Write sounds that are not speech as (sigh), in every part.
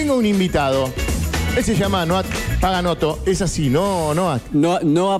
tengo un invitado. Él se llama Noah Paganoto. Es así, no, Noah. No, no. Noah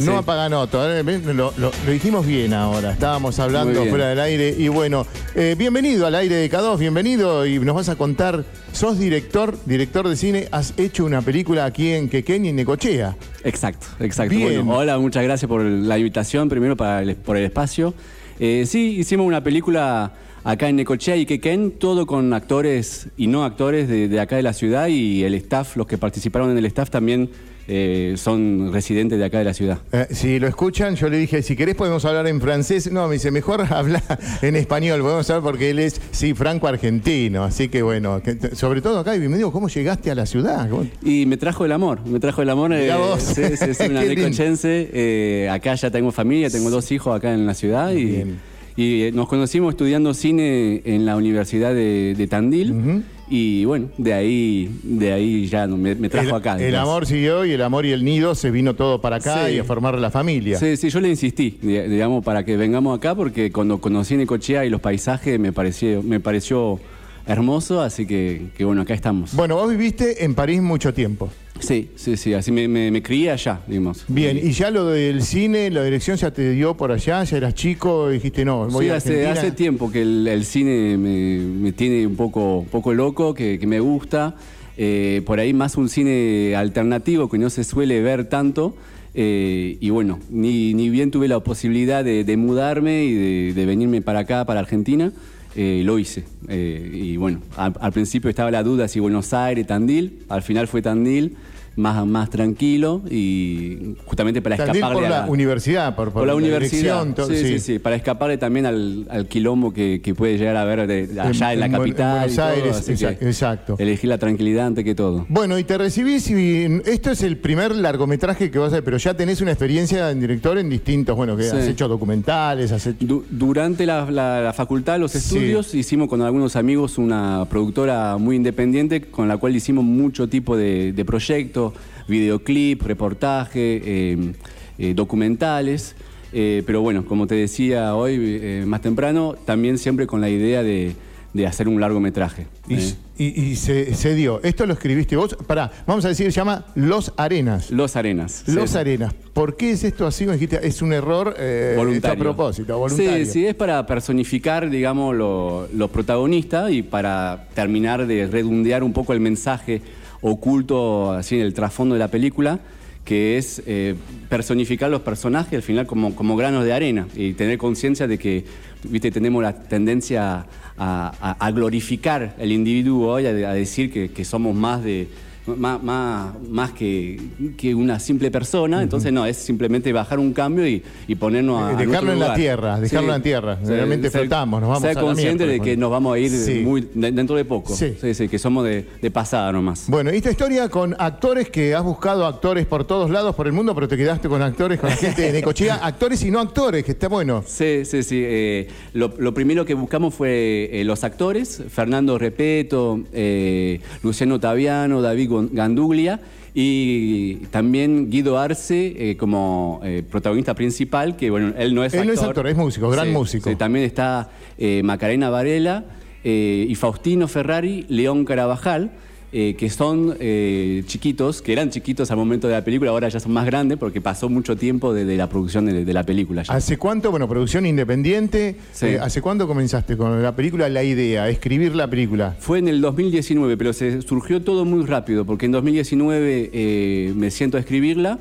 sí. Paganoto. Eh, Lo, lo- lo dijimos bien ahora. Estábamos hablando fuera del aire. Y bueno, eh, bienvenido al aire de K2, bienvenido. Y nos vas a contar. Sos director, director de cine. Has hecho una película aquí en Quequén y en Necochea. Exacto, exacto. Bien. Bueno, hola, muchas gracias por la invitación, primero para el- por el espacio. Eh, sí, hicimos una película acá en Necochea y Quequén, todo con actores y no actores de, de acá de la ciudad y el staff, los que participaron en el staff también eh, son residentes de acá de la ciudad. Eh, si lo escuchan, yo le dije, si querés podemos hablar en francés. No, me dice, mejor (laughs) habla en español. Podemos hablar porque él es, sí, franco-argentino. Así que bueno, que- sobre todo acá, y me digo, ¿cómo llegaste a la ciudad? ¿Cómo- Y me trajo el amor, me trajo el amor. Mirá vos. Sí, (laughs) una necochense. eh, acá ya tengo familia, tengo dos hijos acá en la ciudad y, Bien. y, eh, nos conocimos estudiando cine en la Universidad de, de Tandil. Y bueno, de ahí, de ahí ya me, me trajo el, acá. el amor siguió y el amor y el nido se vino todo para acá Sí. y a formar la familia. Sí, sí, yo le insistí, di- digamos, para que vengamos acá, porque cuando conocí Necochea y los paisajes me pareció, me pareció hermoso, así que, que bueno, acá estamos. Bueno, vos viviste en París mucho tiempo. Sí, sí, sí, así me, me, me crié allá, digamos. Bien, y ya lo del cine, la dirección ya te dio por allá, ya eras chico, dijiste no, voy Sí, a hace, hace tiempo que el, el cine me, me tiene un poco, poco loco, que, que me gusta. Eh, por ahí más un cine alternativo que no se suele ver tanto. Eh, y bueno, ni, ni bien tuve la posibilidad de, de mudarme y de, de venirme para acá, para Argentina, eh, lo hice. Eh, y bueno, al, al principio estaba la duda si Buenos Aires, Tandil, al final fue Tandil. Más, más tranquilo y justamente para Tandil escapar por de la universidad, por, por, la, universidad. sí, sí, sí, para escaparle también al, al quilombo que, que puede llegar a haber de- allá en, la en Buen- en capital. Buenos todo, exacto. Elegí la tranquilidad antes que todo. Bueno, y te recibís y esto es el primer largometraje que vas a hacer, pero ya tenés una experiencia en director en distintos, bueno, que Sí. has hecho documentales, has hecho... Du- durante la, la- facultad, los Sí. estudios, hicimos con algunos amigos una productora muy independiente con la cual hicimos mucho tipo de, de proyectos, videoclip, reportaje, eh, eh, documentales. Eh, pero bueno, como te decía hoy eh, más temprano, también siempre con la idea de, de hacer un largometraje. Y, eh. y- y se, se dio. Esto lo escribiste vos. Pará, vamos a decir, se llama Los Arenas. Los Arenas. Los sí. Arenas. ¿Por qué es esto así? Me dijiste, es un error eh, voluntario. a propósito, voluntario. Sí, sí, es para personificar, digamos, lo- los protagonistas y para terminar de redondear un poco el mensaje oculto así en el trasfondo de la película, que es eh, personificar los personajes al final como, como granos de arena y tener conciencia de que, viste, tenemos la tendencia a, glorificar el individuo hoy, a, decir que somos más de más, más, más que, que una simple persona, entonces no, es simplemente bajar un cambio y, y ponernos a, a dejarlo en la tierra, dejarlo en la tierra. Realmente flotamos, nos vamos Ser a la consciente de que nos vamos a ir Sí. muy, de- dentro de poco. Sí. Sí, que somos de, de pasada nomás. Bueno, esta historia con actores que has buscado actores por todos lados por el mundo, pero te quedaste con actores, con gente de Necochea, (laughs) actores y no actores, que está bueno. Sí, sí, sí. eh, lo, lo primero que buscamos fue eh, los actores, Fernando Repeto, eh, Luciano Taviano, David Ganduglia y también Guido Arce eh, como eh, protagonista principal, que bueno, él no es Él actor. no es actor, es músico, gran Sí, músico. sí, también está eh, Macarena Varela y Faustino Ferrari, León Carabajal. Eh, que son eh, chiquitos, que eran chiquitos al momento de la película, ahora ya son más grandes porque pasó mucho tiempo desde la producción de, de la película. ya. ¿Hace cuánto, bueno, producción independiente, Sí. eh, ¿hace cuánto comenzaste con la película, la idea, escribir la película? Fue en el 2019, pero se surgió todo muy rápido, porque en 2019 eh, me siento a escribirla,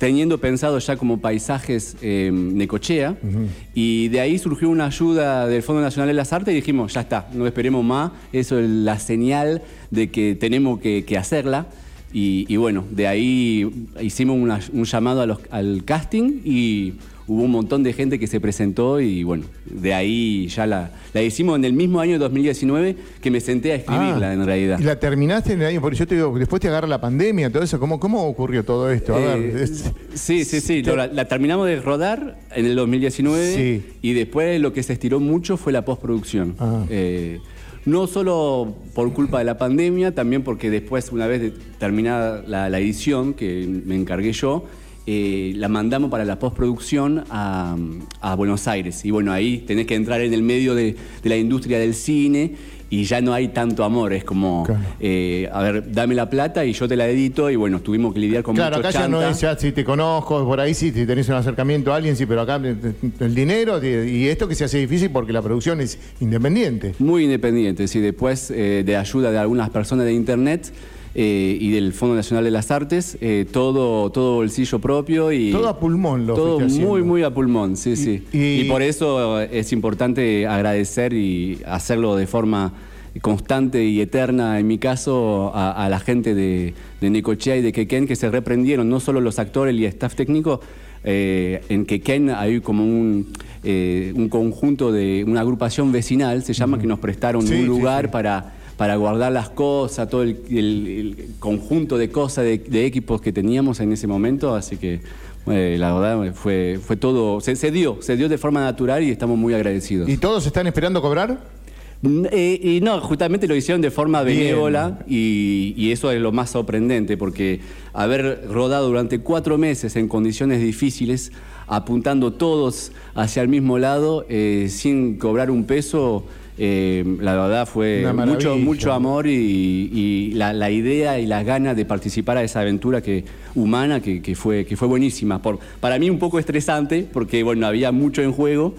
teniendo pensado ya como paisajes eh, Necochea, y de ahí surgió una ayuda del Fondo Nacional de las Artes y dijimos, ya está, no esperemos más, eso es la señal de que tenemos que, que hacerla. Y, y bueno, de ahí hicimos una- un llamado a los- al casting y hubo un montón de gente que se presentó y bueno, de ahí ya la, la hicimos en el mismo año 2019 que me senté a escribirla Ah, en realidad. ¿Y la terminaste en el año? Porque yo te digo, después te agarra la pandemia, todo eso. ¿Cómo, cómo ocurrió todo esto? A Eh, ver, es- sí, sí, sí. La, la terminamos de rodar en el 2019 Sí. y después lo que se estiró mucho fue la postproducción. Ah. Eh, no solo por culpa de la pandemia, también porque después, una vez terminada la, la edición, que me encargué yo, eh, la mandamos para la postproducción a, a Buenos Aires. Y bueno, ahí tenés que entrar en el medio de, de la industria del cine y ya no hay tanto amor. Es como, eh, a ver, dame la plata y yo te la edito y bueno, tuvimos que lidiar con claro, mucho acá ya no es ya si te conozco, por ahí sí, si tenés un acercamiento a alguien, sí, pero acá el dinero y esto que se hace difícil porque la producción es independiente. Muy independiente, sí, después eh, de ayuda de algunas personas de internet. Eh, y del Fondo Nacional de las Artes, eh, todo, todo bolsillo propio y... Todo a pulmón lo Todo muy, muy a pulmón, sí, sí. Y, por eso es importante agradecer y hacerlo de forma constante y eterna, en mi caso, a, la gente de, de, Necochea y de Quequén, que se reprendieron, no solo los actores y el staff técnico, eh, en Quequén hay como un, un conjunto de, una agrupación vecinal, se llama, que nos prestaron un lugar para para guardar las cosas, todo el, conjunto de cosas, de, equipos que teníamos en ese momento, así que eh, la verdad fue, fue todo, se, dio, se dio de forma natural y estamos muy agradecidos. ¿Y todos están esperando cobrar? Eh, y no, justamente lo hicieron de forma benévola y, y, eso es lo más sorprendente, porque haber rodado durante cuatro meses en condiciones difíciles, apuntando todos hacia el mismo lado, eh, sin cobrar un peso, eh, la verdad fue mucho, mucho amor y, la, idea y las ganas de participar a esa aventura que, humana que, fue, que fue buenísima. Por, para mí un poco estresante porque bueno, había mucho en juego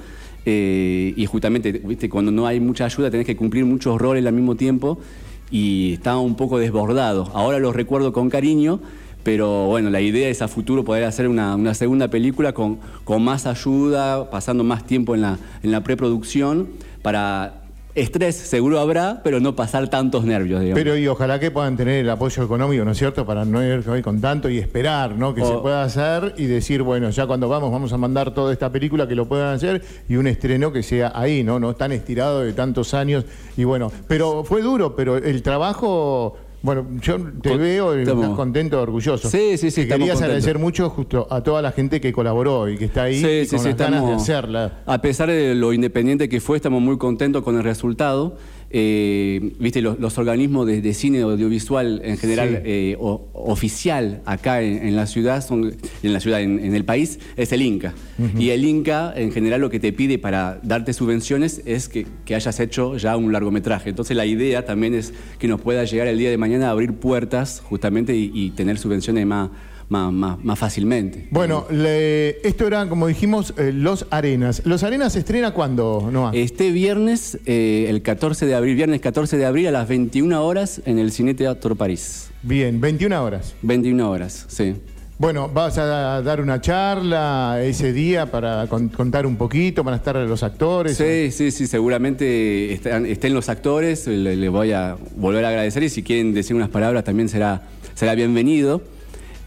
eh, y justamente ¿viste? cuando no hay mucha ayuda tenés que cumplir muchos roles al mismo tiempo y estaba un poco desbordado. Ahora lo recuerdo con cariño. Pero bueno, la idea es a futuro poder hacer una, segunda película con, con, más ayuda, pasando más tiempo en la, en la preproducción, para Estrés seguro habrá, pero no pasar tantos nervios, digamos. Pero y ojalá que puedan tener el apoyo económico, ¿no es cierto?, para no ir con tanto y esperar, ¿no?, que se pueda hacer y decir, bueno, ya cuando vamos, vamos a mandar toda esta película que lo puedan hacer y un estreno que sea ahí, ¿no?, no tan estirado de tantos años y bueno, pero fue duro, pero el trabajo bueno, yo te veo y estás contento, orgulloso. Sí, sí, sí. querías agradecer mucho justo a toda la gente que colaboró y que está ahí sí, sí, con las ganas de hacerla. A pesar de lo independiente que fue, estamos muy contentos con el resultado. Eh, viste, los, organismos de, cine audiovisual en general eh, oficial acá en, la ciudad, son, en la ciudad, en, el país, es el Inca. Y el Inca, en general, lo que te pide para darte subvenciones es que, hayas hecho ya un largometraje. Entonces la idea también es que nos pueda llegar el día de mañana a abrir puertas justamente y tener subvenciones más más, fácilmente. Bueno, esto era, como dijimos, eh, Los Arenas. ¿Los Arenas se estrena cuándo, Noah? Este viernes, eh, el 14 de abril, viernes 14 de abril a las 21 horas en el Cine Teatro París. Bien, 21 horas. 21 horas, sí. Bueno, vas a dar una charla ese día para contar un poquito, van a estar los actores. Sí, sí, sí, seguramente estén los actores, les voy a volver a agradecer y si quieren decir unas palabras también será, será bienvenido.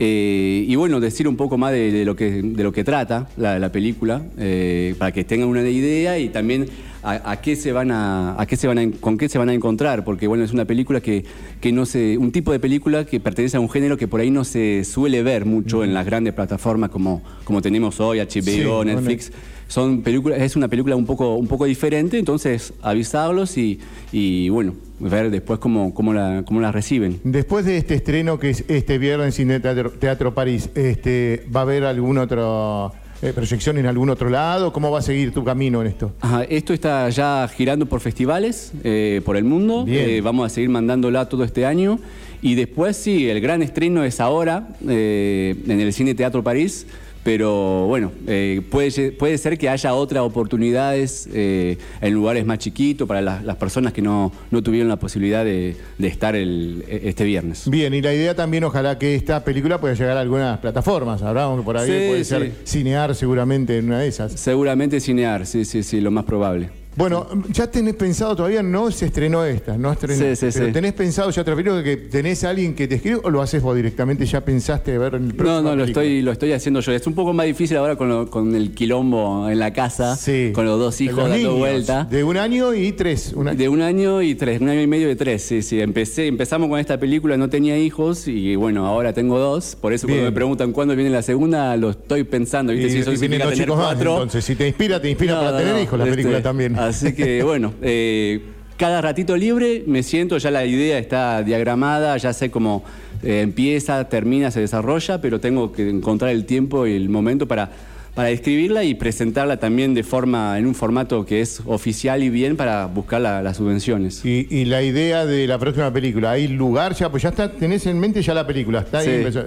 Eh, y bueno, decir un poco más de, lo, que, de lo que trata la, película, eh, para que tengan una idea y también a, qué se van a, a qué se van a, con qué se van a encontrar, porque bueno, es una película que, que no se, un tipo de película que pertenece a un género que por ahí no se suele ver mucho en las grandes plataformas como, como tenemos hoy, HBO, Netflix son películas, es una película un poco, un poco diferente, entonces avisarlos y, y bueno, ver después cómo, cómo, la, cómo la reciben. Después de este estreno que es este viernes en Teatro, Teatro París, este, ¿va a haber algún otro eh, proyección en algún otro lado? ¿Cómo va a seguir tu camino en esto? esto está ya girando por festivales eh, por el mundo. Eh, vamos a seguir mandándola todo este año. Y después sí, el gran estreno es ahora en el Cine Teatro París pero bueno, eh, puede, puede ser que haya otras oportunidades eh, en lugares más chiquitos para las, personas que no, tuvieron la posibilidad de, estar el, este viernes. Bien, y la idea también, ojalá que esta película pueda llegar a algunas plataformas. Hablamos que por ahí puede ser cinear seguramente en una de esas. Seguramente cinear, sí, sí, sí, lo más probable. Bueno, ya tenés pensado, todavía no se estrenó esta, no estrenó. Sí, sí, pero tenés pensado ya película que tenés a alguien que te escribe o lo haces vos directamente, ya pensaste ver en el próximo. No, no, lo estoy, lo estoy haciendo yo. Es un poco más difícil ahora con, el quilombo en la casa, con los dos hijos dando vuelta. De un año y tres. De un año y tres, un año y medio de tres, sí, sí. Empecé, empezamos con esta película, no tenía hijos y bueno, ahora tengo dos. Por eso cuando me preguntan cuándo viene la segunda, lo estoy pensando. ¿viste? si soy vienen dos chicos más, entonces si te inspira, te inspira para tener hijos la película este, también. Así que bueno. Eh, cada ratito libre me siento, ya la idea está diagramada, ya sé cómo eh, empieza, termina, se desarrolla, pero tengo que encontrar el tiempo y el momento para, para escribirla y presentarla también de forma, en un formato que es oficial y bien para buscar las subvenciones. Y, la idea de la próxima película, ¿hay lugar ya? Pues ya está, tenés en mente ya la película, ¿está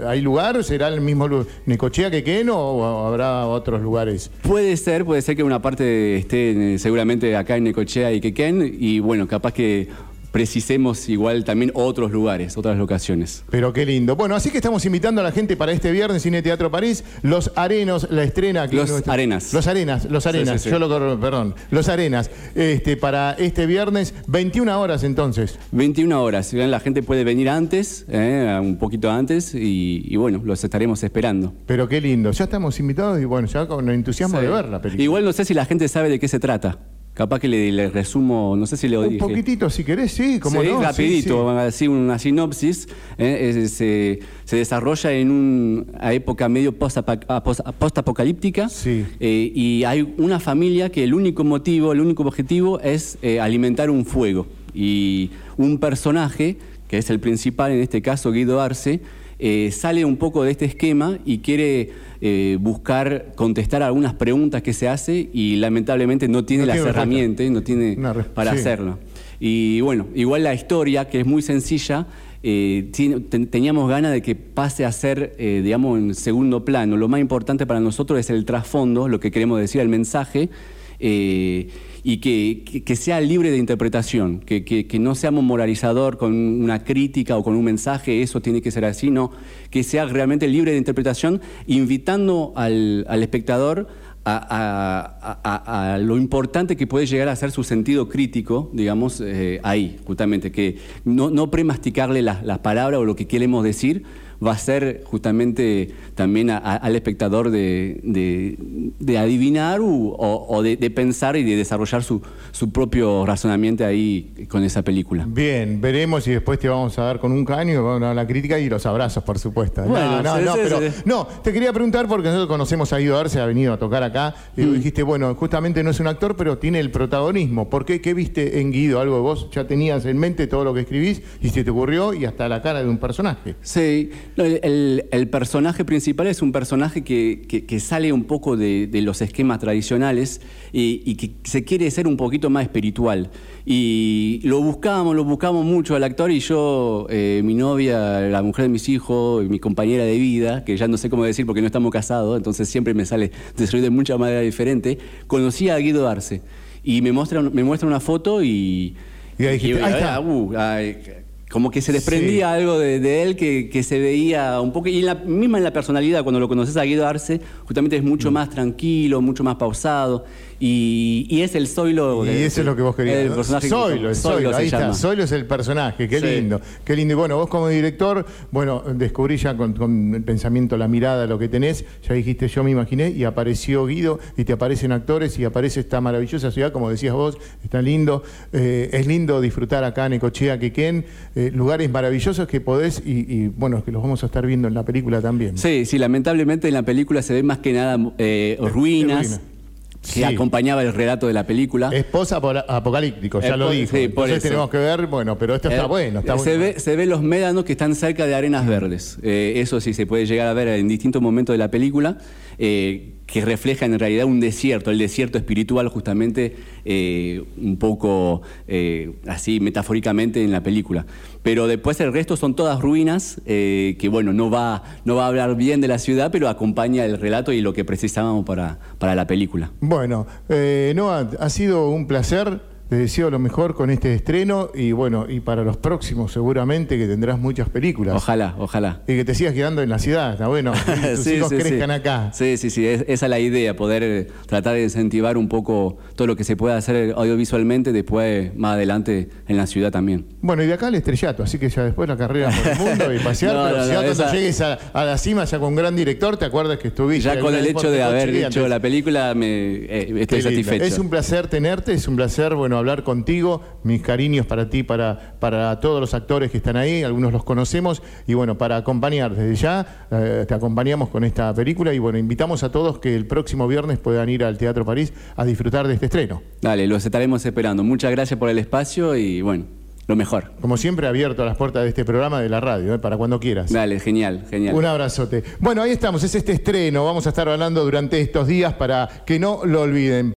¿hay lugar? ¿Será el mismo Necochea que o habrá otros lugares? Puede ser, puede ser que una parte esté eh, seguramente acá en Necochea y Quequén y bueno, capaz que precisemos igual también otros lugares, otras locaciones. Pero qué lindo. Bueno, así que estamos invitando a la gente para este viernes Cine Teatro París, Los Arenos, la estrena aquí. Los Arenas. Los Arenas, Los Arenas, yo lo perdón, Los Arenas, este, para este viernes, 21 horas entonces. 21 horas, la gente puede venir antes, eh, un poquito antes, y, bueno, los estaremos esperando. Pero qué lindo, ya estamos invitados y bueno, ya con el entusiasmo de ver la película. Igual no sé si la gente sabe de qué se trata. Capaz que le, resumo, no sé si le Un poquitito, si querés, sí, como sí, rapidito, así una sinopsis. Eh, se, desarrolla en una época medio post-apocalíptica. Eh, y hay una familia que el único motivo, el único objetivo es eh, alimentar un fuego. Y un personaje, que es el principal, en este caso Guido Arce, sale un poco de este esquema y quiere eh, buscar contestar algunas preguntas que se hace y lamentablemente no tiene las herramientas, no tiene para hacerlo. Y bueno, igual la historia, que es muy sencilla, eh, teníamos ganas de que pase a ser, eh, digamos, en segundo plano. Lo más importante para nosotros es el trasfondo, lo que queremos decir, el mensaje y que, sea libre de interpretación, que, no seamos moralizador con una crítica o con un mensaje, eso tiene que ser así, no, que sea realmente libre de interpretación, invitando al, espectador a, lo importante que puede llegar a ser su sentido crítico, digamos, eh, ahí, justamente, que no, no premasticarle las palabras o lo que queremos decir, va a ser justamente también al espectador de, adivinar o, de, pensar y de desarrollar su, su, propio razonamiento ahí con esa película. Bien, veremos y después te vamos a dar con un caño la crítica y los abrazos, por supuesto. no, no, no, pero, no, te quería preguntar porque nosotros conocemos a Guido Arce, ha venido a tocar acá y mm. dijiste, bueno, justamente no es un actor, pero tiene el protagonismo. ¿Por qué? ¿Qué viste en Guido? Algo vos ya tenías en mente todo lo que escribís y se te ocurrió y hasta la cara de un personaje. Sí, el, personaje principal es un personaje que, sale un poco de, los esquemas tradicionales y, que se quiere ser un poquito más espiritual. Y lo buscamos, lo buscamos mucho al actor y yo, eh, mi novia, la mujer de mis hijos, mi compañera de vida, que ya no sé cómo decir porque no estamos casados, entonces siempre me sale desarrollo de mucha manera diferente, conocí a Guido Arce y me muestra, me muestra una foto y... Y ahí dijiste, ahí está. Uh, como que se desprendía algo de, él que, se veía un poco, y la, misma en la personalidad, cuando lo conoces a Guido Arce, justamente es mucho mm. más tranquilo, mucho más pausado, y, es el Zoilo. Y eso es lo que vos querías. El personaje Zoilo, Zoilo, ahí está. Zoilo es el personaje, qué lindo, qué lindo. Y bueno, vos como director, bueno, descubrí ya con, el pensamiento, la mirada, lo que tenés, ya dijiste, yo me imaginé, y apareció Guido, y te aparecen actores, y aparece esta maravillosa ciudad, como decías vos, está lindo. Eh, es lindo disfrutar acá en Ecochea, Quequén, eh, lugares maravillosos que podés, y, bueno, que los vamos a estar viendo en la película también. Sí, sí, lamentablemente en la película se ve más que nada eh, ruinas que acompañaba el relato de la película. Es post-apocalíptico, ya lo dijo. Entonces tenemos que ver, bueno, pero esto está eh, bueno. Está se, Ve, se ve los médanos que están cerca de arenas verdes. Eh, eso sí se puede llegar a ver en distintos momentos de la película. Eh, que reflejan en realidad un desierto, el desierto espiritual justamente eh, un poco eh, así metafóricamente en la película. Pero después el resto son todas ruinas, eh, que bueno, no va, no va a hablar bien de la ciudad, pero acompaña el relato y lo que precisábamos para, para la película. Bueno, Noah, ha sido un placer. Te deseo lo mejor con este estreno y bueno, y para los próximos seguramente que tendrás muchas películas. Ojalá, ojalá. Y que te sigas quedando en la ciudad, está bueno, (laughs) que tus hijos crezcan acá. Sí, sí, sí, esa es la idea, poder eh, tratar de incentivar un poco todo lo que se pueda hacer audiovisualmente después, más adelante, en la ciudad también. Bueno, y de acá el estrellato, así que ya después la carrera por el mundo y (laughs) pasear, pero ya cuando llegues a, la cima, ya con un gran director, te acuerdas que estuviste. Ya con el hecho de haber hecho la película, me eh, estoy satisfecho. Es un placer tenerte, es un placer, bueno, hablar contigo. Mis cariños para ti, para, para todos los actores que están ahí, algunos los conocemos. Y bueno, para acompañar desde ya, eh, te acompañamos con esta película. Y bueno, invitamos a todos que el próximo viernes puedan ir al Teatro París a disfrutar de este estreno. Dale, los estaremos esperando. Muchas gracias por el espacio y bueno, lo mejor. Como siempre, abierto a las puertas de este programa de la radio, ¿eh? para cuando quieras. Dale, genial, genial. Un abrazote. Bueno, ahí estamos, es este estreno. Vamos a estar hablando durante estos días para que no lo olviden.